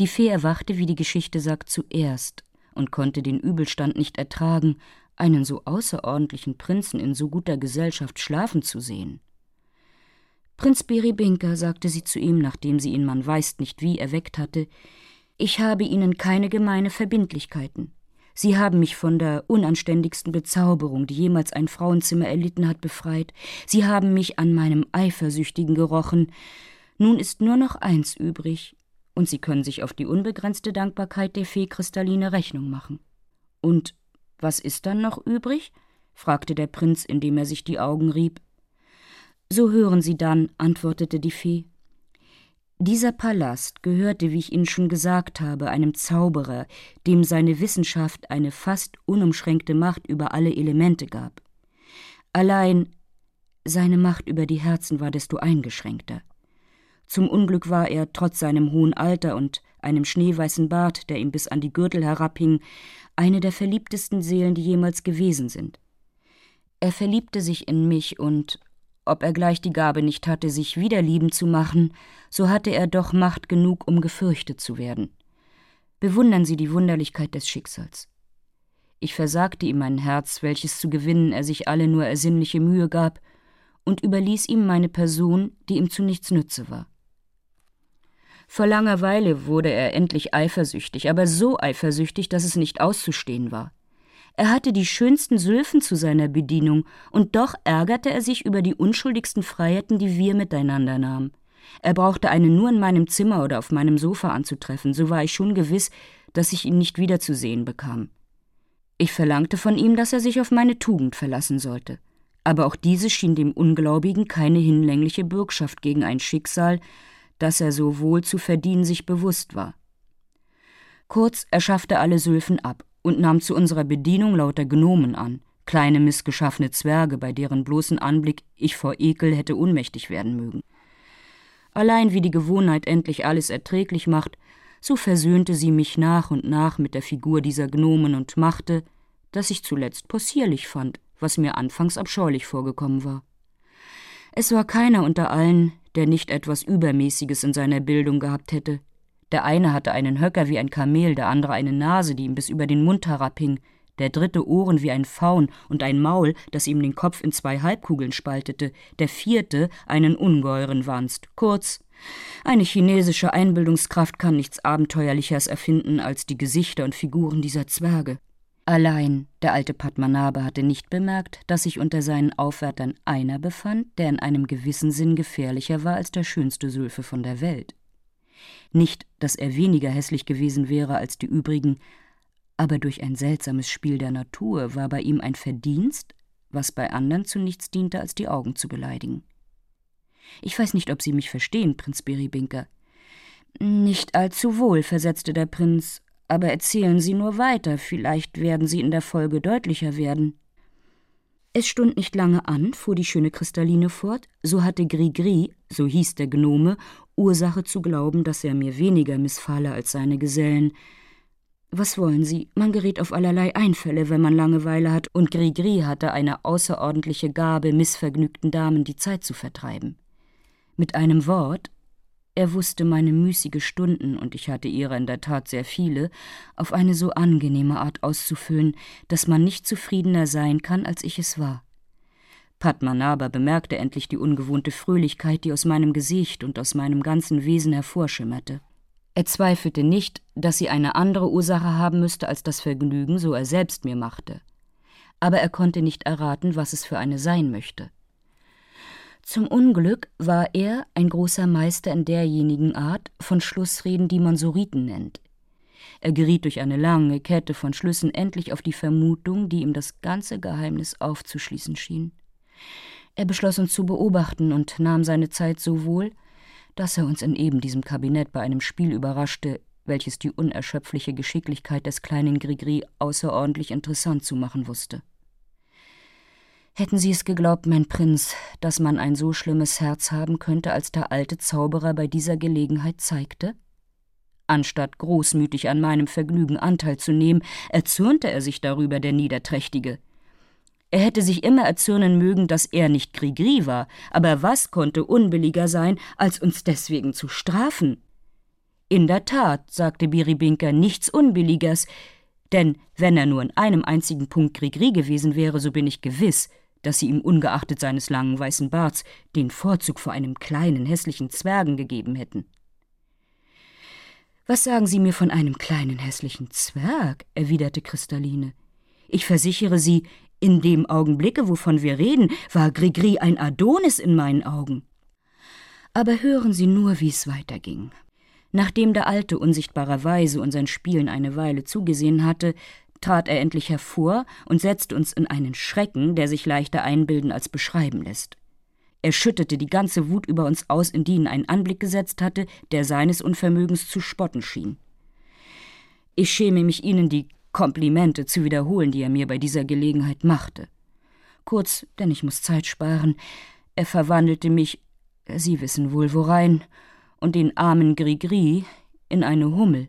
Die Fee erwachte, wie die Geschichte sagt, zuerst und konnte den Übelstand nicht ertragen, einen so außerordentlichen Prinzen in so guter Gesellschaft schlafen zu sehen. Prinz Beribinka, sagte sie zu ihm, nachdem sie ihn man weiß nicht wie erweckt hatte, ich habe Ihnen keine gemeine Verbindlichkeiten. Sie haben mich von der unanständigsten Bezauberung, die jemals ein Frauenzimmer erlitten hat, befreit. Sie haben mich an meinem Eifersüchtigen gerochen. Nun ist nur noch eins übrig, und Sie können sich auf die unbegrenzte Dankbarkeit der Fee Kristalline Rechnung machen. Und was ist dann noch übrig? fragte der Prinz, indem er sich die Augen rieb. So hören Sie dann, antwortete die Fee. Dieser Palast gehörte, wie ich Ihnen schon gesagt habe, einem Zauberer, dem seine Wissenschaft eine fast unumschränkte Macht über alle Elemente gab. Allein seine Macht über die Herzen war desto eingeschränkter. Zum Unglück war er, trotz seinem hohen Alter und einem schneeweißen Bart, der ihm bis an die Gürtel herabhing, eine der verliebtesten Seelen, die jemals gewesen sind. Er verliebte sich in mich und, ob er gleich die Gabe nicht hatte, sich wieder lieben zu machen, so hatte er doch Macht genug, um gefürchtet zu werden. Bewundern Sie die Wunderlichkeit des Schicksals. Ich versagte ihm mein Herz, welches zu gewinnen er sich alle nur ersinnliche Mühe gab, und überließ ihm meine Person, die ihm zu nichts nütze war. Vor langer Weile wurde er endlich eifersüchtig, aber so eifersüchtig, dass es nicht auszustehen war. Er hatte die schönsten Sylphen zu seiner Bedienung, und doch ärgerte er sich über die unschuldigsten Freiheiten, die wir miteinander nahmen. Er brauchte einen nur in meinem Zimmer oder auf meinem Sofa anzutreffen, so war ich schon gewiss, dass ich ihn nicht wiederzusehen bekam. Ich verlangte von ihm, dass er sich auf meine Tugend verlassen sollte. Aber auch diese schien dem Ungläubigen keine hinlängliche Bürgschaft gegen ein Schicksal, das er so wohl zu verdienen sich bewusst war. Kurz, er schaffte alle Sylphen ab und nahm zu unserer Bedienung lauter Gnomen an, kleine missgeschaffene Zwerge, bei deren bloßen Anblick ich vor Ekel hätte ohnmächtig werden mögen. Allein wie die Gewohnheit endlich alles erträglich macht, so versöhnte sie mich nach und nach mit der Figur dieser Gnomen und machte, dass ich zuletzt possierlich fand, was mir anfangs abscheulich vorgekommen war. Es war keiner unter allen, der nicht etwas Übermäßiges in seiner Bildung gehabt hätte, der eine hatte einen Höcker wie ein Kamel, der andere eine Nase, die ihm bis über den Mund herabhing, der dritte Ohren wie ein Faun und ein Maul, das ihm den Kopf in zwei Halbkugeln spaltete, der vierte einen ungeheuren Wanst. Kurz, eine chinesische Einbildungskraft kann nichts Abenteuerlicheres erfinden als die Gesichter und Figuren dieser Zwerge. Allein der alte Padmanabha hatte nicht bemerkt, dass sich unter seinen Aufwärtern einer befand, der in einem gewissen Sinn gefährlicher war als der schönste Sülfe von der Welt. Nicht, dass er weniger hässlich gewesen wäre als die übrigen, aber durch ein seltsames Spiel der Natur war bei ihm ein Verdienst, was bei anderen zu nichts diente, als die Augen zu beleidigen. Ich weiß nicht, ob Sie mich verstehen, Prinz Beribinker. Nicht allzu wohl, versetzte der Prinz, aber erzählen Sie nur weiter, vielleicht werden Sie in der Folge deutlicher werden. Es stund nicht lange an, fuhr die schöne Kristalline fort, so hatte Grigri, so hieß der Gnome, Ursache zu glauben, dass er mir weniger missfalle als seine Gesellen. Was wollen Sie? Man gerät auf allerlei Einfälle, wenn man Langeweile hat, und Grigri hatte eine außerordentliche Gabe, missvergnügten Damen die Zeit zu vertreiben. Mit einem Wort, er wusste meine müßige Stunden, und ich hatte ihrer in der Tat sehr viele, auf eine so angenehme Art auszufüllen, dass man nicht zufriedener sein kann, als ich es war. Padmanabha bemerkte endlich die ungewohnte Fröhlichkeit, die aus meinem Gesicht und aus meinem ganzen Wesen hervorschimmerte. Er zweifelte nicht, dass sie eine andere Ursache haben müsste als das Vergnügen, so er selbst mir machte. Aber er konnte nicht erraten, was es für eine sein möchte. Zum Unglück war er ein großer Meister in derjenigen Art von Schlussreden, die man Soriten nennt. Er geriet durch eine lange Kette von Schlüssen endlich auf die Vermutung, die ihm das ganze Geheimnis aufzuschließen schien. Er beschloss uns zu beobachten und nahm seine Zeit so wohl, dass er uns in eben diesem Kabinett bei einem Spiel überraschte, welches die unerschöpfliche Geschicklichkeit des kleinen Grigri außerordentlich interessant zu machen wusste. Hätten Sie es geglaubt, mein Prinz, dass man ein so schlimmes Herz haben könnte, als der alte Zauberer bei dieser Gelegenheit zeigte? Anstatt großmütig an meinem Vergnügen Anteil zu nehmen, erzürnte er sich darüber, der Niederträchtige. Er hätte sich immer erzürnen mögen, dass er nicht Grigri war, aber was konnte unbilliger sein, als uns deswegen zu strafen? In der Tat, sagte Biribinka, nichts Unbilligers, denn wenn er nur in einem einzigen Punkt Grigri gewesen wäre, so bin ich gewiss, dass sie ihm ungeachtet seines langen weißen Barts den Vorzug vor einem kleinen hässlichen Zwergen gegeben hätten. Was sagen Sie mir von einem kleinen hässlichen Zwerg? erwiderte Kristalline. Ich versichere Sie, in dem Augenblicke, wovon wir reden, war Grigri ein Adonis in meinen Augen. Aber hören Sie nur, wie es weiterging. Nachdem der Alte unsichtbarerweise unseren Spielen eine Weile zugesehen hatte, trat er endlich hervor und setzte uns in einen Schrecken, der sich leichter einbilden als beschreiben lässt. Er schüttete die ganze Wut über uns aus, in die ihn ein Anblick gesetzt hatte, der seines Unvermögens zu spotten schien. Ich schäme mich, Ihnen die Komplimente zu wiederholen, die er mir bei dieser Gelegenheit machte. Kurz, denn ich muss Zeit sparen, er verwandelte mich, Sie wissen wohl worein, und den armen Grigri in eine Hummel.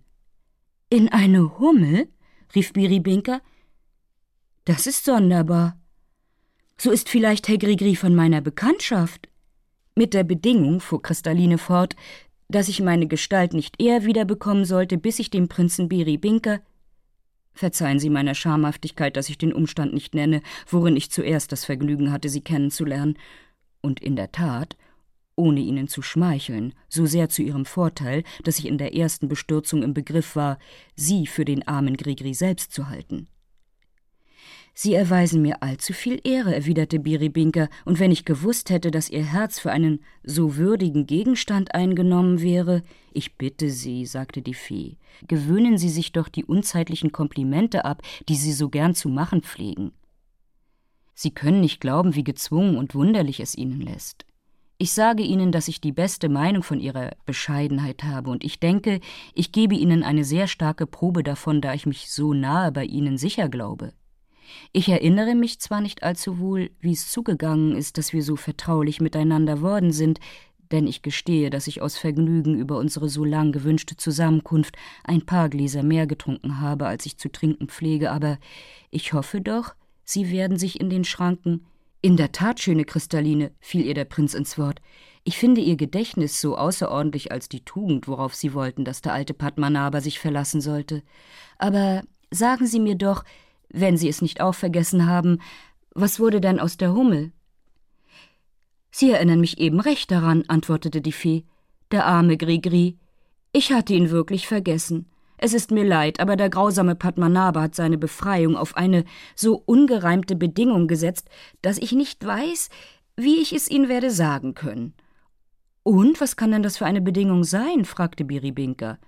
In eine Hummel? Rief Biribinka. Das ist sonderbar. So ist vielleicht Herr Grigri von meiner Bekanntschaft. Mit der Bedingung, fuhr Kristalline fort, dass ich meine Gestalt nicht eher wiederbekommen sollte, bis ich dem Prinzen Biribinka Verzeihen Sie meiner Schamhaftigkeit, dass ich den Umstand nicht nenne, worin ich zuerst das Vergnügen hatte, Sie kennenzulernen. Und in der Tat, ohne ihnen zu schmeicheln, so sehr zu ihrem Vorteil, dass ich in der ersten Bestürzung im Begriff war, sie für den armen Grigri selbst zu halten. Sie erweisen mir allzu viel Ehre, erwiderte Biribinka, und wenn ich gewusst hätte, dass Ihr Herz für einen so würdigen Gegenstand eingenommen wäre. Ich bitte Sie, sagte die Fee, gewöhnen Sie sich doch die unzeitlichen Komplimente ab, die Sie so gern zu machen pflegen. Sie können nicht glauben, wie gezwungen und wunderlich es Ihnen lässt. Ich sage Ihnen, dass ich die beste Meinung von Ihrer Bescheidenheit habe, und ich denke, ich gebe Ihnen eine sehr starke Probe davon, da ich mich so nahe bei Ihnen sicher glaube. Ich erinnere mich zwar nicht allzu wohl, wie es zugegangen ist, dass wir so vertraulich miteinander worden sind, denn ich gestehe, dass ich aus Vergnügen über unsere so lang gewünschte Zusammenkunft ein paar Gläser mehr getrunken habe, als ich zu trinken pflege, aber ich hoffe doch, Sie werden sich in den Schranken in der Tat, schöne Kristalline, fiel ihr der Prinz ins Wort. Ich finde Ihr Gedächtnis so außerordentlich als die Tugend, worauf Sie wollten, dass der alte Padmanabha sich verlassen sollte. Aber sagen Sie mir doch, wenn Sie es nicht auch vergessen haben, was wurde denn aus der Hummel? Sie erinnern mich eben recht daran, antwortete die Fee. Der arme Grigri. Ich hatte ihn wirklich vergessen. Es ist mir leid, aber der grausame Padmanabha hat seine Befreiung auf eine so ungereimte Bedingung gesetzt, dass ich nicht weiß, wie ich es Ihnen werde sagen können. Und was kann denn das für eine Bedingung sein? fragte Biribinka.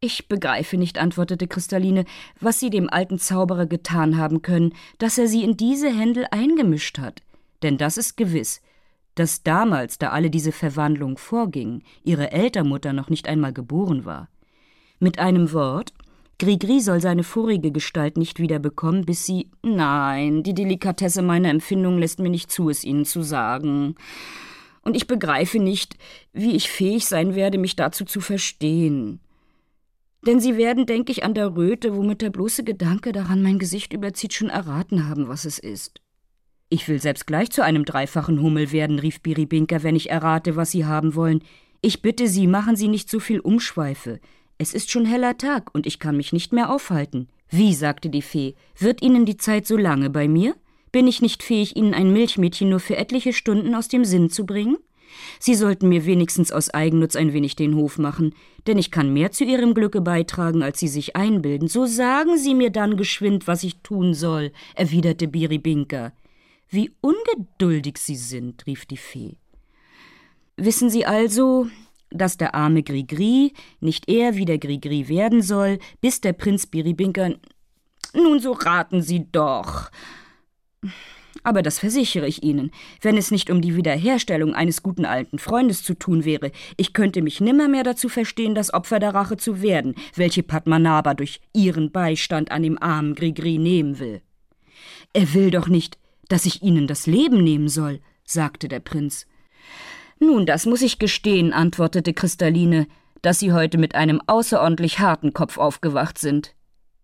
Ich begreife nicht, antwortete Kristalline, was Sie dem alten Zauberer getan haben können, dass er Sie in diese Händel eingemischt hat. Denn das ist gewiss, dass damals, da alle diese Verwandlung vorging, Ihre Eltermutter noch nicht einmal geboren war. Mit einem Wort, Grigri soll seine vorige Gestalt nicht wiederbekommen, bis sie. Nein, die Delikatesse meiner Empfindung lässt mir nicht zu, es Ihnen zu sagen. Und ich begreife nicht, wie ich fähig sein werde, mich dazu zu verstehen. Denn Sie werden, denke ich, an der Röte, womit der bloße Gedanke daran mein Gesicht überzieht, schon erraten haben, was es ist. Ich will selbst gleich zu einem dreifachen Hummel werden, rief Biribinka, wenn ich errate, was Sie haben wollen. Ich bitte Sie, machen Sie nicht so viel Umschweife. Es ist schon heller Tag und ich kann mich nicht mehr aufhalten. Wie, sagte die Fee, wird Ihnen die Zeit so lange bei mir? Bin ich nicht fähig, Ihnen ein Milchmädchen nur für etliche Stunden aus dem Sinn zu bringen? Sie sollten mir wenigstens aus Eigennutz ein wenig den Hof machen, denn ich kann mehr zu Ihrem Glücke beitragen, als Sie sich einbilden. So sagen Sie mir dann geschwind, was ich tun soll, erwiderte Biribinka. Wie ungeduldig Sie sind, rief die Fee. Wissen Sie also, dass der arme Grigri nicht eher wie der Grigri werden soll, bis der Prinz Biribinka. Nun, so raten Sie doch. Aber das versichere ich Ihnen, wenn es nicht um die Wiederherstellung eines guten alten Freundes zu tun wäre, ich könnte mich nimmermehr dazu verstehen, das Opfer der Rache zu werden, welche Padmanabha durch Ihren Beistand an dem armen Grigri nehmen will. Er will doch nicht, dass ich Ihnen das Leben nehmen soll, sagte der Prinz. Nun, das muss ich gestehen, antwortete Kristalline, dass Sie heute mit einem außerordentlich harten Kopf aufgewacht sind.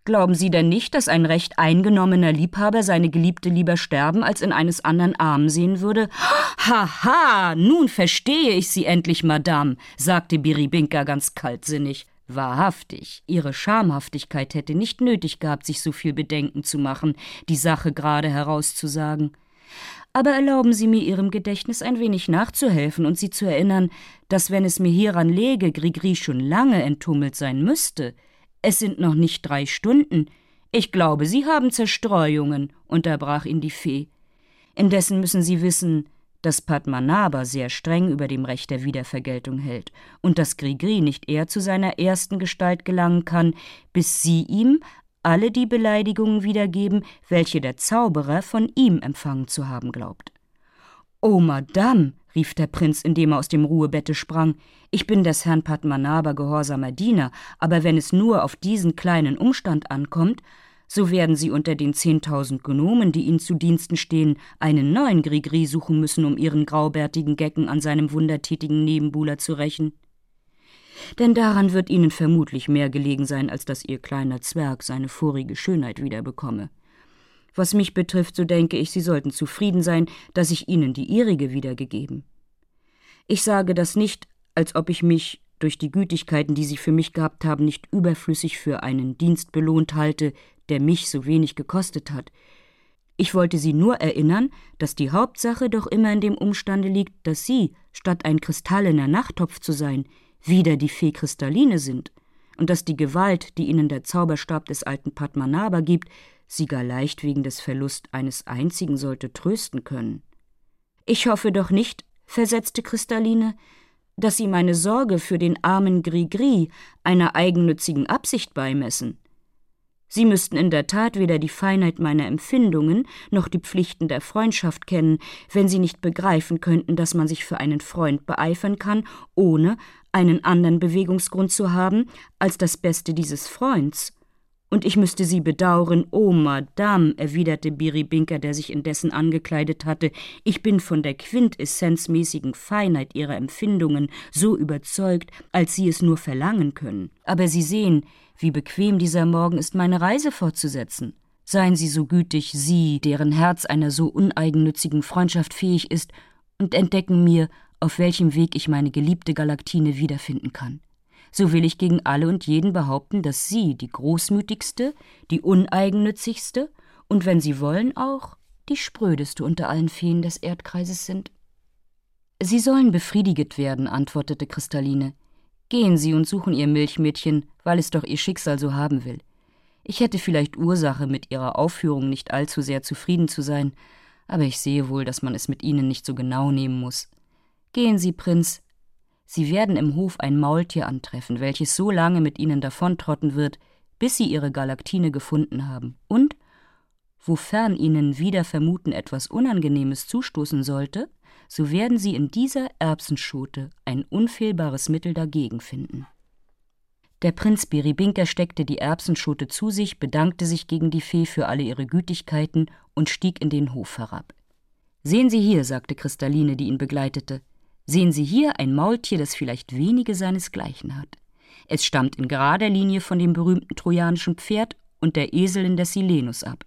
Glauben Sie denn nicht, dass ein recht eingenommener Liebhaber seine Geliebte lieber sterben, als in eines anderen Arm sehen würde? Haha, nun verstehe ich Sie endlich, Madame, sagte Biribinka ganz kaltsinnig. Wahrhaftig, ihre Schamhaftigkeit hätte nicht nötig gehabt, sich so viel Bedenken zu machen, die Sache gerade herauszusagen. Aber erlauben Sie mir, Ihrem Gedächtnis ein wenig nachzuhelfen und Sie zu erinnern, dass, wenn es mir hieran läge, Grigri schon lange enttummelt sein müsste. Es sind noch nicht drei Stunden. Ich glaube, Sie haben Zerstreuungen, unterbrach ihn die Fee. Indessen müssen Sie wissen, dass Padmanabha sehr streng über dem Recht der Wiedervergeltung hält und dass Grigri nicht eher zu seiner ersten Gestalt gelangen kann, bis sie ihm alle die Beleidigungen wiedergeben, welche der Zauberer von ihm empfangen zu haben glaubt. Oh, Madame, rief der Prinz, indem er aus dem Ruhebette sprang, ich bin des Herrn Padmanabha gehorsamer Diener, aber wenn es nur auf diesen kleinen Umstand ankommt, so werden sie unter den zehntausend Gnomen, die ihnen zu Diensten stehen, einen neuen Grigri suchen müssen, um ihren graubärtigen Gecken an seinem wundertätigen Nebenbuhler zu rächen. Denn daran wird ihnen vermutlich mehr gelegen sein, als dass ihr kleiner Zwerg seine vorige Schönheit wiederbekomme. Was mich betrifft, so denke ich, sie sollten zufrieden sein, dass ich ihnen die ihrige wiedergegeben. Ich sage das nicht, als ob ich mich durch die Gütigkeiten, die sie für mich gehabt haben, nicht überflüssig für einen Dienst belohnt halte, der mich so wenig gekostet hat. Ich wollte Sie nur erinnern, dass die Hauptsache doch immer in dem Umstande liegt, dass Sie, statt ein kristallener Nachttopf zu sein, wieder die Fee Kristalline sind, und dass die Gewalt, die Ihnen der Zauberstab des alten Padmanabha gibt, Sie gar leicht wegen des Verlust eines einzigen sollte trösten können. Ich hoffe doch nicht, versetzte Kristalline, dass Sie meine Sorge für den armen Grigri einer eigennützigen Absicht beimessen. Sie müssten in der Tat weder die Feinheit meiner Empfindungen noch die Pflichten der Freundschaft kennen, wenn Sie nicht begreifen könnten, dass man sich für einen Freund beeifern kann, ohne einen anderen Bewegungsgrund zu haben als das Beste dieses Freunds. Und ich müsste Sie bedauern, oh Madame, erwiderte Biribinka, der sich indessen angekleidet hatte, ich bin von der quintessenzmäßigen Feinheit Ihrer Empfindungen so überzeugt, als Sie es nur verlangen können. Aber Sie sehen, wie bequem dieser Morgen ist, meine Reise fortzusetzen. Seien Sie so gütig, Sie, deren Herz einer so uneigennützigen Freundschaft fähig ist, und entdecken mir, auf welchem Weg ich meine geliebte Galaktine wiederfinden kann. So will ich gegen alle und jeden behaupten, dass Sie die großmütigste, die uneigennützigste und, wenn Sie wollen, auch die sprödeste unter allen Feen des Erdkreises sind. Sie sollen befriediget werden, antwortete Kristalline. Gehen Sie und suchen Ihr Milchmädchen, weil es doch Ihr Schicksal so haben will. Ich hätte vielleicht Ursache, mit Ihrer Aufführung nicht allzu sehr zufrieden zu sein, aber ich sehe wohl, dass man es mit Ihnen nicht so genau nehmen muss. Gehen Sie, Prinz. Sie werden im Hof ein Maultier antreffen, welches so lange mit Ihnen davontrotten wird, bis Sie Ihre Galaktine gefunden haben. Und, wofern Ihnen wieder vermuten etwas Unangenehmes zustoßen sollte, so werden Sie in dieser Erbsenschote ein unfehlbares Mittel dagegen finden. Der Prinz Biribinka steckte die Erbsenschote zu sich, bedankte sich gegen die Fee für alle ihre Gütigkeiten und stieg in den Hof herab. Sehen Sie hier, sagte Kristalline, die ihn begleitete, sehen Sie hier ein Maultier, das vielleicht wenige seinesgleichen hat. Es stammt in gerader Linie von dem berühmten trojanischen Pferd und der Eselin des Silenus ab.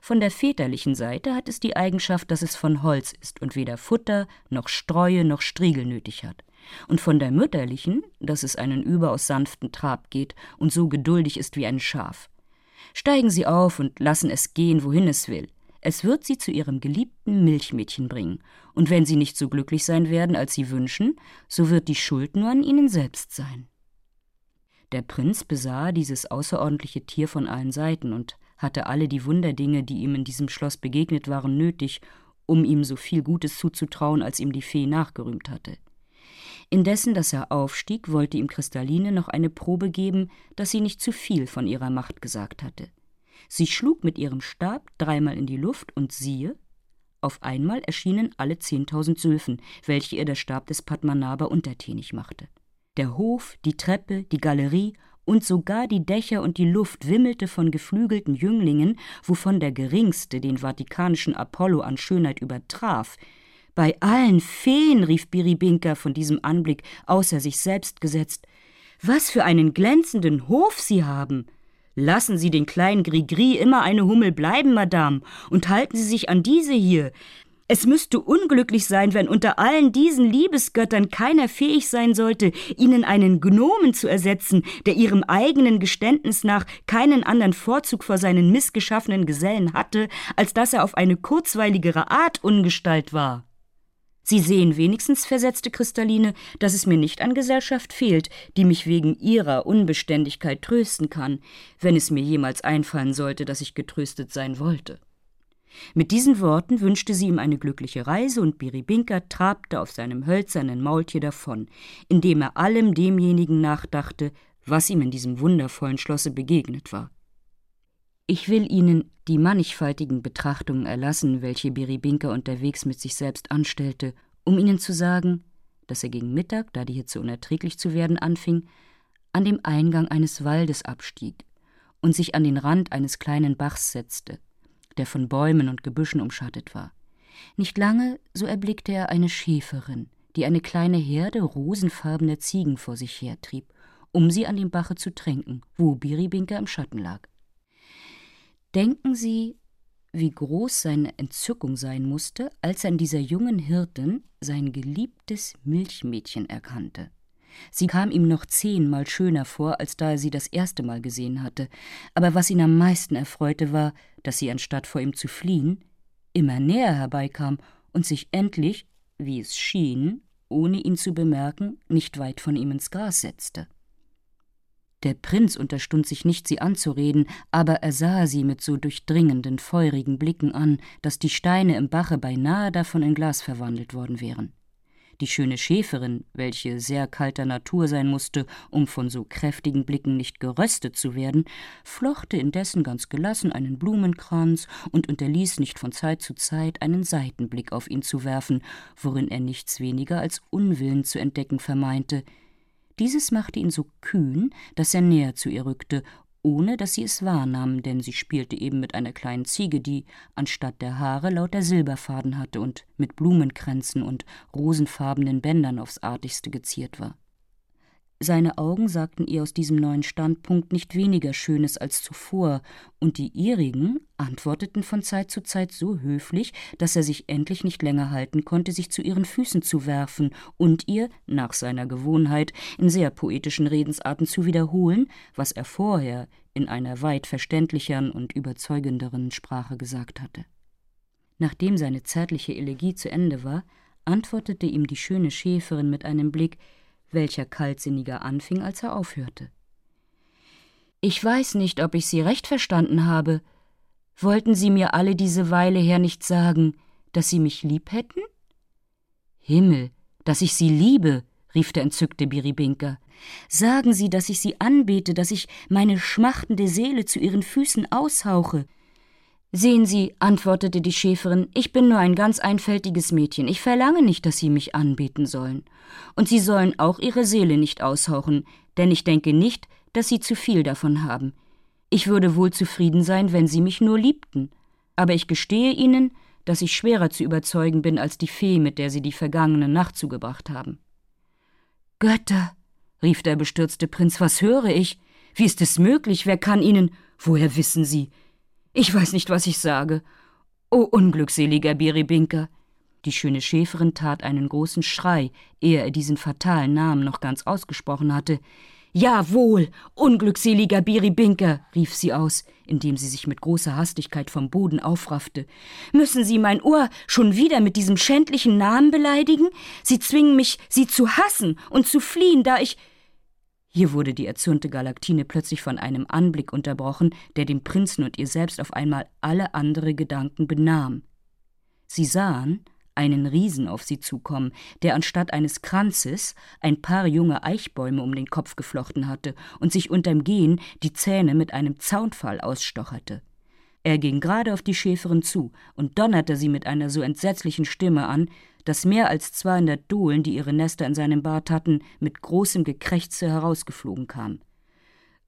Von der väterlichen Seite hat es die Eigenschaft, dass es von Holz ist und weder Futter noch Streue noch Striegel nötig hat. Und von der mütterlichen, dass es einen überaus sanften Trab geht und so geduldig ist wie ein Schaf. Steigen Sie auf und lassen es gehen, wohin es will. Es wird sie zu ihrem geliebten Milchmädchen bringen, und wenn sie nicht so glücklich sein werden, als sie wünschen, so wird die Schuld nur an ihnen selbst sein. Der Prinz besah dieses außerordentliche Tier von allen Seiten und hatte alle die Wunderdinge, die ihm in diesem Schloss begegnet waren, nötig, um ihm so viel Gutes zuzutrauen, als ihm die Fee nachgerühmt hatte. Indessen, dass er aufstieg, wollte ihm Kristalline noch eine Probe geben, dass sie nicht zu viel von ihrer Macht gesagt hatte. Sie schlug mit ihrem Stab dreimal in die Luft und siehe, auf einmal erschienen alle zehntausend Sylphen, welche ihr der Stab des Padmanabha untertänig machte. Der Hof, die Treppe, die Galerie und sogar die Dächer und die Luft wimmelte von geflügelten Jünglingen, wovon der geringste den vatikanischen Apollo an Schönheit übertraf. Bei allen Feen, rief Biribinka von diesem Anblick außer sich selbst gesetzt, was für einen glänzenden Hof Sie haben! Lassen Sie den kleinen Grigri immer eine Hummel bleiben, Madame, und halten Sie sich an diese hier. Es müsste unglücklich sein, wenn unter allen diesen Liebesgöttern keiner fähig sein sollte, ihnen einen Gnomen zu ersetzen, der ihrem eigenen Geständnis nach keinen anderen Vorzug vor seinen missgeschaffenen Gesellen hatte, als dass er auf eine kurzweiligere Art Ungestalt war. Sie sehen wenigstens, versetzte Kristalline, dass es mir nicht an Gesellschaft fehlt, die mich wegen ihrer Unbeständigkeit trösten kann, wenn es mir jemals einfallen sollte, dass ich getröstet sein wollte. Mit diesen Worten wünschte sie ihm eine glückliche Reise, und Biribinka trabte auf seinem hölzernen Maultier davon, indem er allem demjenigen nachdachte, was ihm in diesem wundervollen Schlosse begegnet war. Ich will Ihnen die mannigfaltigen Betrachtungen erlassen, welche Biribinka unterwegs mit sich selbst anstellte, um Ihnen zu sagen, dass er gegen Mittag, da die Hitze unerträglich zu werden anfing, an dem Eingang eines Waldes abstieg und sich an den Rand eines kleinen Bachs setzte, der von Bäumen und Gebüschen umschattet war. Nicht lange, so erblickte er eine Schäferin, die eine kleine Herde rosenfarbener Ziegen vor sich hertrieb, um sie an dem Bache zu tränken, wo Biribinka im Schatten lag. Denken Sie, wie groß seine Entzückung sein musste, als er in dieser jungen Hirtin sein geliebtes Milchmädchen erkannte. Sie kam ihm noch zehnmal schöner vor, als da er sie das erste Mal gesehen hatte, aber was ihn am meisten erfreute, war, dass sie, anstatt vor ihm zu fliehen, immer näher herbeikam und sich endlich, wie es schien, ohne ihn zu bemerken, nicht weit von ihm ins Gras setzte. Der Prinz unterstund sich nicht, sie anzureden, aber er sah sie mit so durchdringenden, feurigen Blicken an, dass die Steine im Bache beinahe davon in Glas verwandelt worden wären. Die schöne Schäferin, welche sehr kalter Natur sein musste, um von so kräftigen Blicken nicht geröstet zu werden, flochte indessen ganz gelassen einen Blumenkranz und unterließ nicht von Zeit zu Zeit einen Seitenblick auf ihn zu werfen, worin er nichts weniger als Unwillen zu entdecken vermeinte, dieses machte ihn so kühn, dass er näher zu ihr rückte, ohne dass sie es wahrnahm, denn sie spielte eben mit einer kleinen Ziege, die anstatt der Haare lauter Silberfaden hatte und mit Blumenkränzen und rosenfarbenen Bändern aufs artigste geziert war. Seine Augen sagten ihr aus diesem neuen Standpunkt nicht weniger Schönes als zuvor, und die ihrigen antworteten von Zeit zu Zeit so höflich, dass er sich endlich nicht länger halten konnte, sich zu ihren Füßen zu werfen und ihr, nach seiner Gewohnheit, in sehr poetischen Redensarten zu wiederholen, was er vorher in einer weit verständlicheren und überzeugenderen Sprache gesagt hatte. Nachdem seine zärtliche Elegie zu Ende war, antwortete ihm die schöne Schäferin mit einem Blick, welcher kaltsinniger anfing, als er aufhörte. Ich weiß nicht, ob ich Sie recht verstanden habe. Wollten Sie mir alle diese Weile her nicht sagen, dass Sie mich lieb hätten? Himmel, dass ich Sie liebe, rief der entzückte Biribinka. Sagen Sie, dass ich Sie anbete, dass ich meine schmachtende Seele zu Ihren Füßen aushauche, Sehen Sie, antwortete die Schäferin, ich bin nur ein ganz einfältiges Mädchen, ich verlange nicht, dass Sie mich anbeten sollen. Und Sie sollen auch Ihre Seele nicht aushauchen, denn ich denke nicht, dass Sie zu viel davon haben. Ich würde wohl zufrieden sein, wenn Sie mich nur liebten. Aber ich gestehe Ihnen, dass ich schwerer zu überzeugen bin als die Fee, mit der Sie die vergangene Nacht zugebracht haben. Götter, rief der bestürzte Prinz, was höre ich? Wie ist es möglich? Wer kann Ihnen. Woher wissen Sie? Ich weiß nicht, was ich sage. O unglückseliger Biribinka! Die schöne Schäferin tat einen großen Schrei, ehe er diesen fatalen Namen noch ganz ausgesprochen hatte. Jawohl, unglückseliger Biribinka, rief sie aus, indem sie sich mit großer Hastigkeit vom Boden aufraffte. Müssen Sie mein Ohr schon wieder mit diesem schändlichen Namen beleidigen? Sie zwingen mich, Sie zu hassen und zu fliehen, da ich. Hier wurde die erzürnte Galaktine plötzlich von einem Anblick unterbrochen, der dem Prinzen und ihr selbst auf einmal alle andere Gedanken benahm. Sie sahen einen Riesen auf sie zukommen, der anstatt eines Kranzes ein paar junge Eichbäume um den Kopf geflochten hatte und sich unterm Gehen die Zähne mit einem Zaunpfahl ausstocherte. Er ging gerade auf die Schäferin zu und donnerte sie mit einer so entsetzlichen Stimme an, dass mehr als zweihundert Dohlen, die ihre Nester in seinem Bart hatten, mit großem Gekrächze herausgeflogen kamen.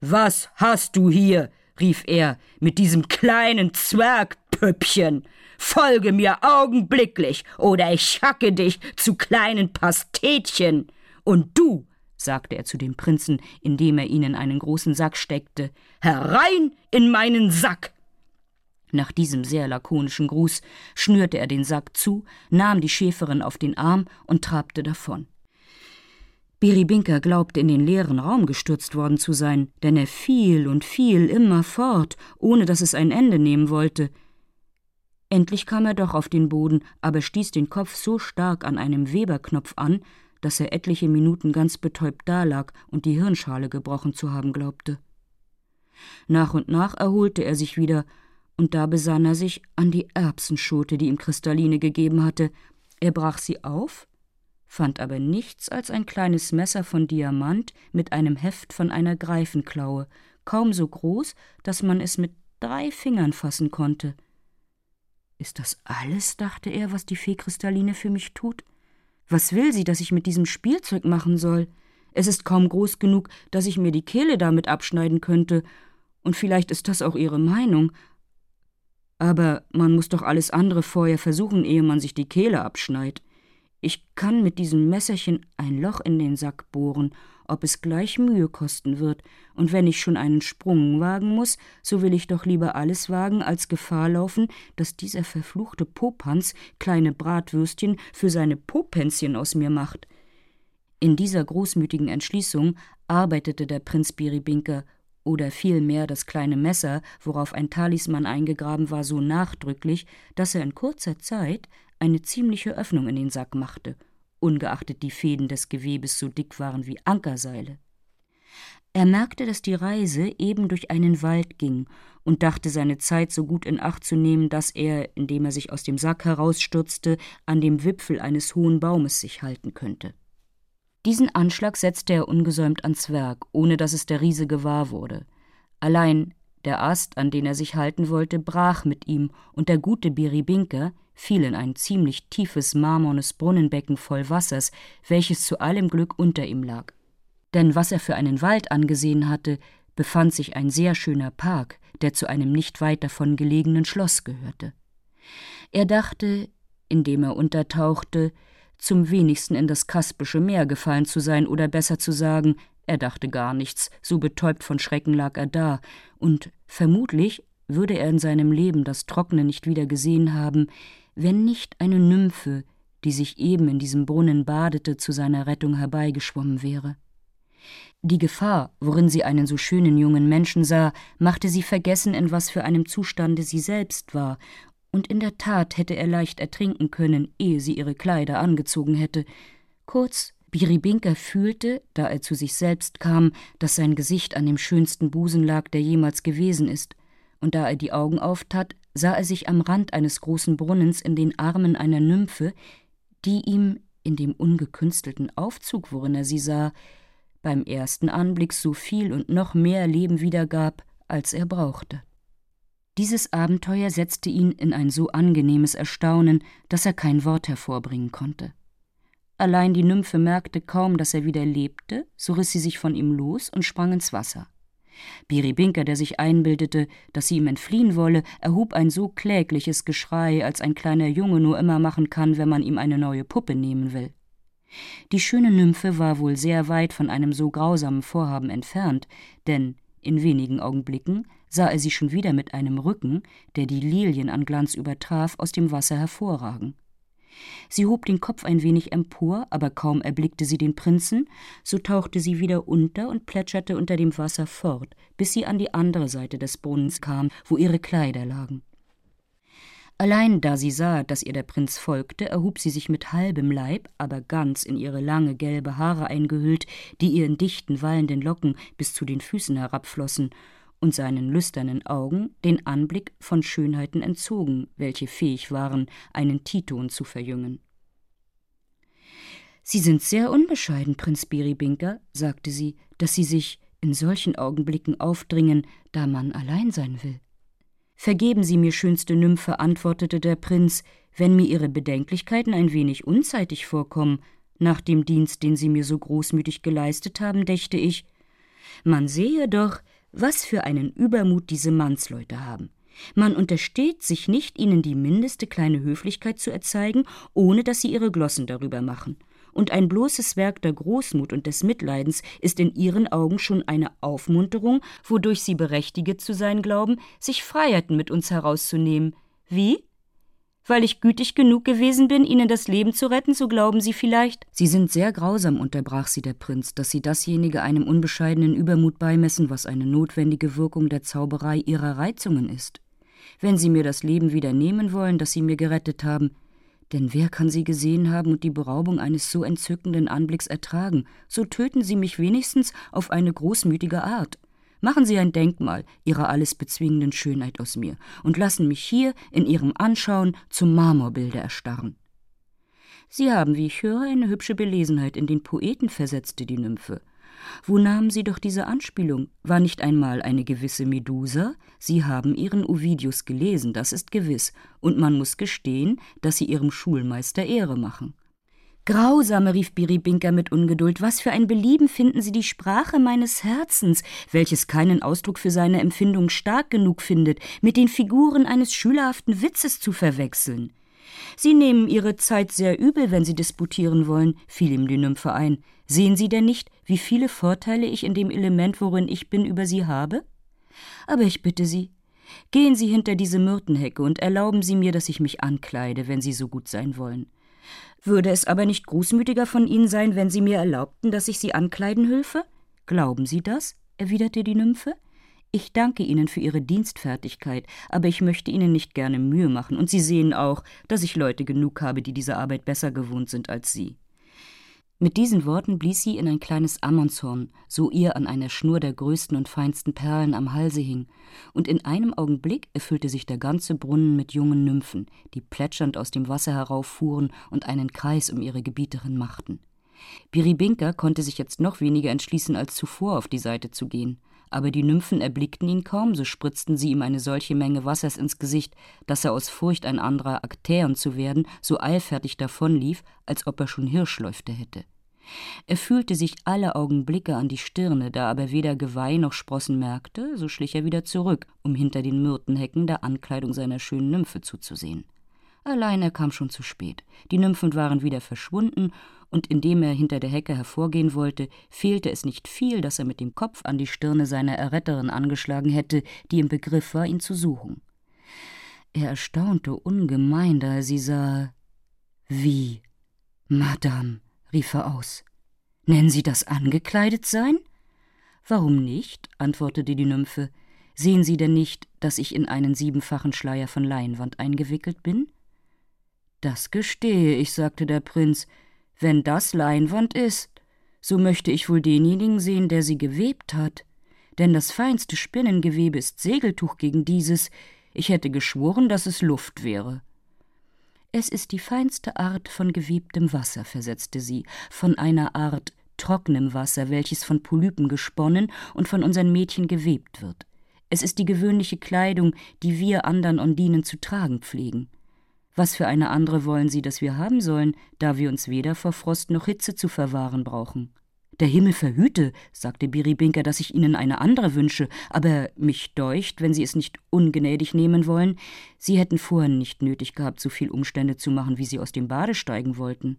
Was hast du hier? rief er mit diesem kleinen Zwergpüppchen. Folge mir augenblicklich, oder ich hacke dich zu kleinen Pastetchen. Und du, sagte er zu dem Prinzen, indem er ihn in einen großen Sack steckte, herein in meinen Sack. Nach diesem sehr lakonischen Gruß schnürte er den Sack zu, nahm die Schäferin auf den Arm und trabte davon. Biribinka glaubte, in den leeren Raum gestürzt worden zu sein, denn er fiel und fiel immer fort, ohne dass es ein Ende nehmen wollte. Endlich kam er doch auf den Boden, aber stieß den Kopf so stark an einem Weberknopf an, dass er etliche Minuten ganz betäubt dalag und die Hirnschale gebrochen zu haben glaubte. Nach und nach erholte er sich wieder, und da besann er sich an die Erbsenschote, die ihm Kristalline gegeben hatte. Er brach sie auf, fand aber nichts als ein kleines Messer von Diamant mit einem Heft von einer Greifenklaue, kaum so groß, dass man es mit drei Fingern fassen konnte. Ist das alles, dachte er, was die Fee Kristalline für mich tut? Was will sie, dass ich mit diesem Spielzeug machen soll? Es ist kaum groß genug, dass ich mir die Kehle damit abschneiden könnte, und vielleicht ist das auch ihre Meinung. Aber man muss doch alles andere vorher versuchen, ehe man sich die Kehle abschneidet. Ich kann mit diesem Messerchen ein Loch in den Sack bohren, ob es gleich Mühe kosten wird, und wenn ich schon einen Sprung wagen muss, so will ich doch lieber alles wagen, als Gefahr laufen, dass dieser verfluchte Popanz kleine Bratwürstchen für seine Popänzchen aus mir macht. In dieser großmütigen Entschließung arbeitete der Prinz Biribinka oder vielmehr das kleine Messer, worauf ein Talisman eingegraben war, so nachdrücklich, dass er in kurzer Zeit eine ziemliche Öffnung in den Sack machte, ungeachtet die Fäden des Gewebes so dick waren wie Ankerseile. Er merkte, dass die Reise eben durch einen Wald ging und dachte, seine Zeit so gut in Acht zu nehmen, dass er, indem er sich aus dem Sack herausstürzte, an dem Wipfel eines hohen Baumes sich halten könnte. Diesen Anschlag setzte er ungesäumt ans Werk, ohne dass es der Riese gewahr wurde. Allein der Ast, an den er sich halten wollte, brach mit ihm, und der gute Biribinka fiel in ein ziemlich tiefes marmornes Brunnenbecken voll Wassers, welches zu allem Glück unter ihm lag. Denn was er für einen Wald angesehen hatte, befand sich ein sehr schöner Park, der zu einem nicht weit davon gelegenen Schloss gehörte. Er dachte, indem er untertauchte, zum wenigsten in das Kaspische Meer gefallen zu sein, oder besser zu sagen, er dachte gar nichts, so betäubt von Schrecken lag er da, und vermutlich würde er in seinem Leben das Trockene nicht wieder gesehen haben, wenn nicht eine Nymphe, die sich eben in diesem Brunnen badete, zu seiner Rettung herbeigeschwommen wäre. Die Gefahr, worin sie einen so schönen jungen Menschen sah, machte sie vergessen, in was für einem Zustande sie selbst war, und in der Tat hätte er leicht ertrinken können, ehe sie ihre Kleider angezogen hätte. Kurz, Biribinka fühlte, da er zu sich selbst kam, dass sein Gesicht an dem schönsten Busen lag, der jemals gewesen ist, und da er die Augen auftat, sah er sich am Rand eines großen Brunnens in den Armen einer Nymphe, die ihm in dem ungekünstelten Aufzug, worin er sie sah, beim ersten Anblick so viel und noch mehr Leben wiedergab, als er brauchte. Dieses Abenteuer setzte ihn in ein so angenehmes Erstaunen, dass er kein Wort hervorbringen konnte. Allein die Nymphe merkte kaum, dass er wieder lebte, so riss sie sich von ihm los und sprang ins Wasser. Biribinka, der sich einbildete, dass sie ihm entfliehen wolle, erhob ein so klägliches Geschrei, als ein kleiner Junge nur immer machen kann, wenn man ihm eine neue Puppe nehmen will. Die schöne Nymphe war wohl sehr weit von einem so grausamen Vorhaben entfernt, denn in wenigen Augenblicken sah er sie schon wieder mit einem Rücken, der die Lilien an Glanz übertraf, aus dem Wasser hervorragen. Sie hob den Kopf ein wenig empor, aber kaum erblickte sie den Prinzen, so tauchte sie wieder unter und plätscherte unter dem Wasser fort, bis sie an die andere Seite des Brunnens kam, wo ihre Kleider lagen. Allein da sie sah, dass ihr der Prinz folgte, erhob sie sich mit halbem Leib, aber ganz in ihre lange gelbe Haare eingehüllt, die ihr in dichten, wallenden Locken bis zu den Füßen herabflossen, und seinen lüsternen Augen den Anblick von Schönheiten entzogen, welche fähig waren, einen Titon zu verjüngen. Sie sind sehr unbescheiden, Prinz Biribinka, sagte sie, dass Sie sich in solchen Augenblicken aufdringen, da man allein sein will. Vergeben Sie mir, schönste Nymphe, antwortete der Prinz, wenn mir Ihre Bedenklichkeiten ein wenig unzeitig vorkommen. Nach dem Dienst, den Sie mir so großmütig geleistet haben, dächte ich, man sehe doch, was für einen Übermut diese Mannsleute haben. Man untersteht sich nicht, ihnen die mindeste kleine Höflichkeit zu erzeigen, ohne dass sie ihre Glossen darüber machen. Und ein bloßes Werk der Großmut und des Mitleidens ist in ihren Augen schon eine Aufmunterung, wodurch sie berechtiget zu sein glauben, sich Freiheiten mit uns herauszunehmen. Wie? Weil ich gütig genug gewesen bin, ihnen das Leben zu retten, so glauben sie vielleicht. Sie sind sehr grausam, unterbrach sie der Prinz, dass sie dasjenige einem unbescheidenen Übermut beimessen, was eine notwendige Wirkung der Zauberei ihrer Reizungen ist. Wenn sie mir das Leben wieder nehmen wollen, das sie mir gerettet haben, denn wer kann sie gesehen haben und die Beraubung eines so entzückenden Anblicks ertragen? So töten sie mich wenigstens auf eine großmütige Art. Machen Sie ein Denkmal Ihrer alles bezwingenden Schönheit aus mir und lassen mich hier in Ihrem Anschauen zum Marmorbilde erstarren. Sie haben, wie ich höre, eine hübsche Belesenheit in den Poeten, versetzte die Nymphe. Wo nahmen Sie doch diese Anspielung? War nicht einmal eine gewisse Medusa? Sie haben Ihren Ovidius gelesen, das ist gewiss, und man muss gestehen, dass Sie Ihrem Schulmeister Ehre machen. Grausame, rief Biribinka mit Ungeduld, was für ein Belieben finden Sie die Sprache meines Herzens, welches keinen Ausdruck für seine Empfindung stark genug findet, mit den Figuren eines schülerhaften Witzes zu verwechseln. Sie nehmen Ihre Zeit sehr übel, wenn Sie disputieren wollen, fiel ihm die Nymphe ein. Sehen Sie denn nicht, wie viele Vorteile ich in dem Element, worin ich bin, über Sie habe? Aber ich bitte Sie, gehen Sie hinter diese Myrtenhecke und erlauben Sie mir, dass ich mich ankleide, wenn Sie so gut sein wollen. Würde es aber nicht großmütiger von Ihnen sein, wenn Sie mir erlaubten, dass ich Sie ankleiden hülfe? Glauben Sie das? erwiderte die Nymphe. Ich danke Ihnen für Ihre Dienstfertigkeit, aber ich möchte Ihnen nicht gerne Mühe machen, und Sie sehen auch, dass ich Leute genug habe, die diese Arbeit besser gewohnt sind als Sie. Mit diesen Worten blies sie in ein kleines Ammonshorn, so ihr an einer Schnur der größten und feinsten Perlen am Halse hing, und in einem Augenblick erfüllte sich der ganze Brunnen mit jungen Nymphen, die plätschernd aus dem Wasser herauffuhren und einen Kreis um ihre Gebieterin machten. Biribinka konnte sich jetzt noch weniger entschließen als zuvor auf die Seite zu gehen, aber die Nymphen erblickten ihn kaum, so spritzten sie ihm eine solche Menge Wassers ins Gesicht, dass er aus Furcht, ein anderer Aktäon zu werden, so eilfertig davonlief, als ob er schon Hirschläufte hätte. Er fühlte sich alle Augenblicke an die Stirne, da aber weder Geweih noch Sprossen merkte, so schlich er wieder zurück, um hinter den Myrtenhecken der Ankleidung seiner schönen Nymphe zuzusehen. Allein er kam schon zu spät. Die Nymphen waren wieder verschwunden, und indem er hinter der Hecke hervorgehen wollte, fehlte es nicht viel, dass er mit dem Kopf an die Stirne seiner Erretterin angeschlagen hätte, die im Begriff war, ihn zu suchen. Er erstaunte ungemein, da er sie sah. Wie? Madame, rief er aus. Nennen Sie das angekleidet sein? Warum nicht? antwortete die Nymphe. Sehen Sie denn nicht, dass ich in einen siebenfachen Schleier von Leinwand eingewickelt bin? Das gestehe ich, sagte der Prinz. Wenn das Leinwand ist, so möchte ich wohl denjenigen sehen, der sie gewebt hat. Denn das feinste Spinnengewebe ist Segeltuch gegen dieses. Ich hätte geschworen, dass es Luft wäre. Es ist die feinste Art von gewebtem Wasser, versetzte sie, von einer Art trockenem Wasser, welches von Polypen gesponnen und von unseren Mädchen gewebt wird. Es ist die gewöhnliche Kleidung, die wir andern Ondinen zu tragen pflegen. Was für eine andere wollen Sie, dass wir haben sollen, da wir uns weder vor Frost noch Hitze zu verwahren brauchen? Der Himmel verhüte, sagte Biribinka, dass ich Ihnen eine andere wünsche, aber mich deucht, wenn Sie es nicht ungnädig nehmen wollen, Sie hätten vorhin nicht nötig gehabt, so viel Umstände zu machen, wie Sie aus dem Bade steigen wollten.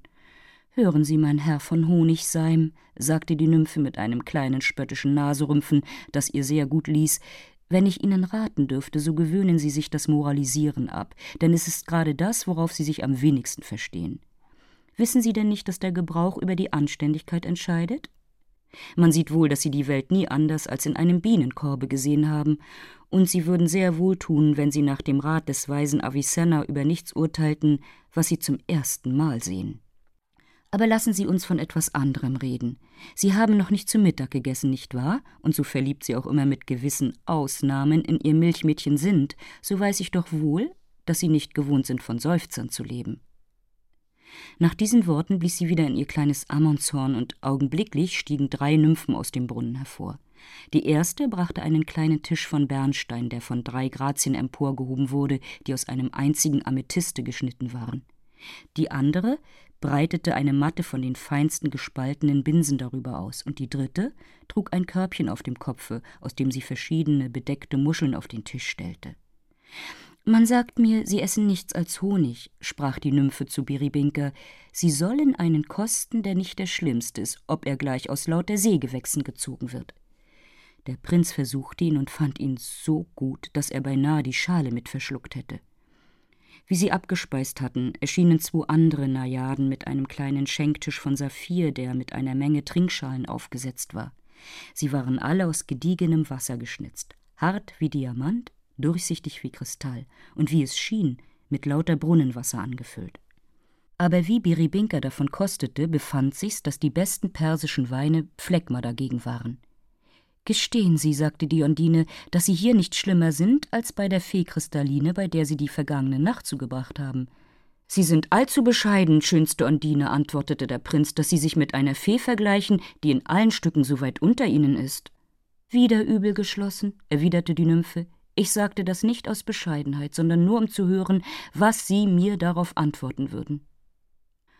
Hören Sie, mein Herr von Honigseim, sagte die Nymphe mit einem kleinen spöttischen Naserümpfen, das ihr sehr gut ließ, wenn ich Ihnen raten dürfte, so gewöhnen Sie sich das Moralisieren ab, denn es ist gerade das, worauf Sie sich am wenigsten verstehen. Wissen Sie denn nicht, dass der Gebrauch über die Anständigkeit entscheidet? Man sieht wohl, dass Sie die Welt nie anders als in einem Bienenkorbe gesehen haben, und Sie würden sehr wohl tun, wenn Sie nach dem Rat des weisen Avicenna über nichts urteilten, was Sie zum ersten Mal sehen. Aber lassen Sie uns von etwas anderem reden. Sie haben noch nicht zu Mittag gegessen, nicht wahr? Und so verliebt Sie auch immer mit gewissen Ausnahmen in Ihr Milchmädchen sind, so weiß ich doch wohl, dass Sie nicht gewohnt sind, von Seufzern zu leben. Nach diesen Worten blies sie wieder in ihr kleines Ammonshorn, und augenblicklich stiegen drei Nymphen aus dem Brunnen hervor. Die erste brachte einen kleinen Tisch von Bernstein, der von drei Grazien emporgehoben wurde, die aus einem einzigen Amethyste geschnitten waren. Die andere breitete eine Matte von den feinsten gespaltenen Binsen darüber aus, und die dritte trug ein Körbchen auf dem Kopfe, aus dem sie verschiedene bedeckte Muscheln auf den Tisch stellte. Man sagt mir, sie essen nichts als Honig, sprach die Nymphe zu Biribinka. Sie sollen einen kosten, der nicht der schlimmste ist, ob er gleich aus lauter Seegewächsen gezogen wird. Der Prinz versuchte ihn und fand ihn so gut, dass er beinahe die Schale mit verschluckt hätte. Wie sie abgespeist hatten, erschienen zwei andere Najaden mit einem kleinen Schenktisch von Saphir, der mit einer Menge Trinkschalen aufgesetzt war. Sie waren alle aus gediegenem Wasser geschnitzt, hart wie Diamant, durchsichtig wie Kristall und wie es schien, mit lauter Brunnenwasser angefüllt. Aber wie Biribinka davon kostete, befand sich's, dass die besten persischen Weine Phlegma dagegen waren. Gestehen Sie, sagte die Ondine, dass Sie hier nicht schlimmer sind als bei der Fee Kristalline, bei der Sie die vergangene Nacht zugebracht haben. Sie sind allzu bescheiden, schönste Ondine, antwortete der Prinz, dass Sie sich mit einer Fee vergleichen, die in allen Stücken so weit unter Ihnen ist. Wieder übel geschlossen, erwiderte die Nymphe. Ich sagte das nicht aus Bescheidenheit, sondern nur um zu hören, was Sie mir darauf antworten würden.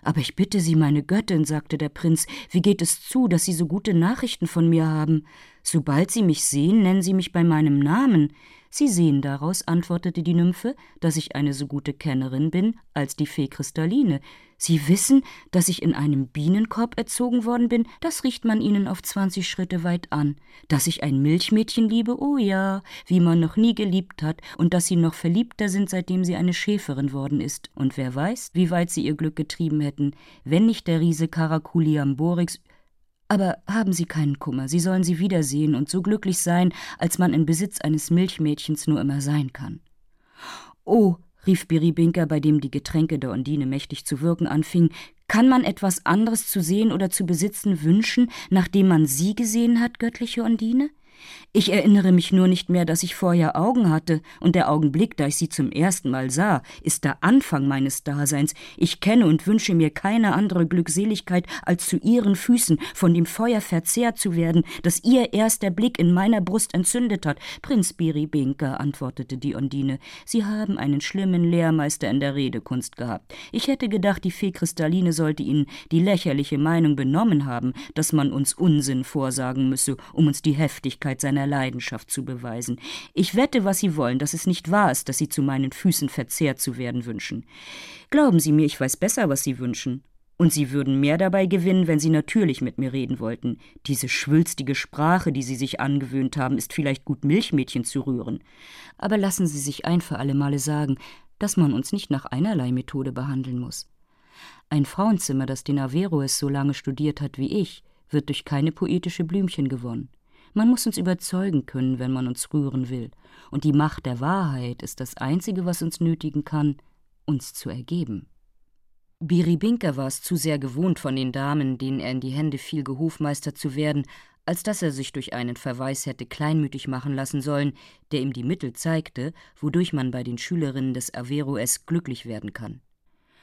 Aber ich bitte Sie, meine Göttin, sagte der Prinz, wie geht es zu, dass Sie so gute Nachrichten von mir haben? Sobald Sie mich sehen, nennen Sie mich bei meinem Namen. Sie sehen daraus, antwortete die Nymphe, dass ich eine so gute Kennerin bin als die Fee Kristalline. Sie wissen, dass ich in einem Bienenkorb erzogen worden bin, das riecht man Ihnen auf zwanzig Schritte weit an. Dass ich ein Milchmädchen liebe, oh ja, wie man noch nie geliebt hat, und dass Sie noch verliebter sind, seitdem Sie eine Schäferin worden ist. Und wer weiß, wie weit Sie Ihr Glück getrieben hätten, wenn nicht der Riese Caraculiamborix aber haben Sie keinen Kummer, Sie sollen sie wiedersehen und so glücklich sein, als man in Besitz eines Milchmädchens nur immer sein kann. Oh, rief Biribinka, bei dem die Getränke der Ondine mächtig zu wirken anfingen, kann man etwas anderes zu sehen oder zu besitzen wünschen, nachdem man Sie gesehen hat, göttliche Ondine? Ich erinnere mich nur nicht mehr, dass ich vorher Augen hatte, und der Augenblick, da ich sie zum ersten Mal sah, ist der Anfang meines Daseins. Ich kenne und wünsche mir keine andere Glückseligkeit, als zu ihren Füßen von dem Feuer verzehrt zu werden, das ihr erster Blick in meiner Brust entzündet hat. Prinz Biribinka, antwortete die Ondine, Sie haben einen schlimmen Lehrmeister in der Redekunst gehabt. Ich hätte gedacht, die Fee Kristalline sollte Ihnen die lächerliche Meinung benommen haben, dass man uns Unsinn vorsagen müsse, um uns die Heftigkeit Wirklichkeit seiner Leidenschaft zu beweisen. Ich wette, was Sie wollen, dass es nicht wahr ist, dass Sie zu meinen Füßen verzehrt zu werden wünschen. Glauben Sie mir, ich weiß besser, was Sie wünschen. Und Sie würden mehr dabei gewinnen, wenn Sie natürlich mit mir reden wollten. Diese schwülstige Sprache, die Sie sich angewöhnt haben, ist vielleicht gut, Milchmädchen zu rühren. Aber lassen Sie sich ein für alle Male sagen, dass man uns nicht nach einerlei Methode behandeln muss. Ein Frauenzimmer, das den Averroes so lange studiert hat wie ich, wird durch keine poetische Blümchen gewonnen. Man muss uns überzeugen können, wenn man uns rühren will, und die Macht der Wahrheit ist das Einzige, was uns nötigen kann, uns zu ergeben. Biribinka war es zu sehr gewohnt von den Damen, denen er in die Hände fiel, Gehofmeister zu werden, als dass er sich durch einen Verweis hätte kleinmütig machen lassen sollen, der ihm die Mittel zeigte, wodurch man bei den Schülerinnen des Averroes glücklich werden kann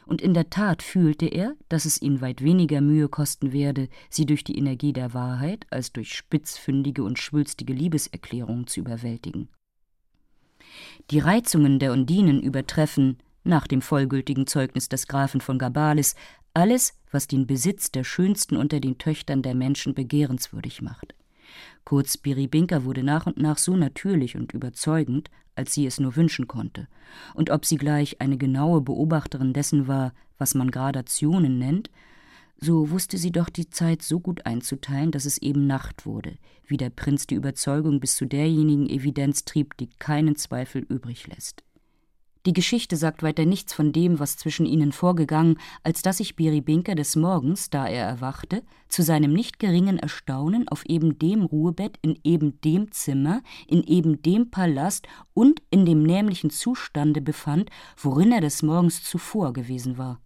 und in der Tat fühlte er, dass es ihn weit weniger Mühe kosten werde, sie durch die Energie der Wahrheit als durch spitzfündige und schwülstige Liebeserklärungen zu überwältigen. Die Reizungen der Undinen übertreffen, nach dem vollgültigen Zeugnis des Grafen von Gabalis, alles, was den Besitz der schönsten unter den Töchtern der Menschen begehrenswürdig macht. Kurz Biribinka wurde nach und nach so natürlich und überzeugend, als sie es nur wünschen konnte, und ob sie gleich eine genaue Beobachterin dessen war, was man Gradationen nennt, so wusste sie doch die Zeit so gut einzuteilen, dass es eben Nacht wurde, wie der Prinz die Überzeugung bis zu derjenigen Evidenz trieb, die keinen Zweifel übrig lässt. Die Geschichte sagt weiter nichts von dem, was zwischen ihnen vorgegangen, als dass sich Biribinka des Morgens, da er erwachte, zu seinem nicht geringen Erstaunen auf eben dem Ruhebett in eben dem Zimmer, in eben dem Palast und in dem nämlichen Zustande befand, worin er des Morgens zuvor gewesen war.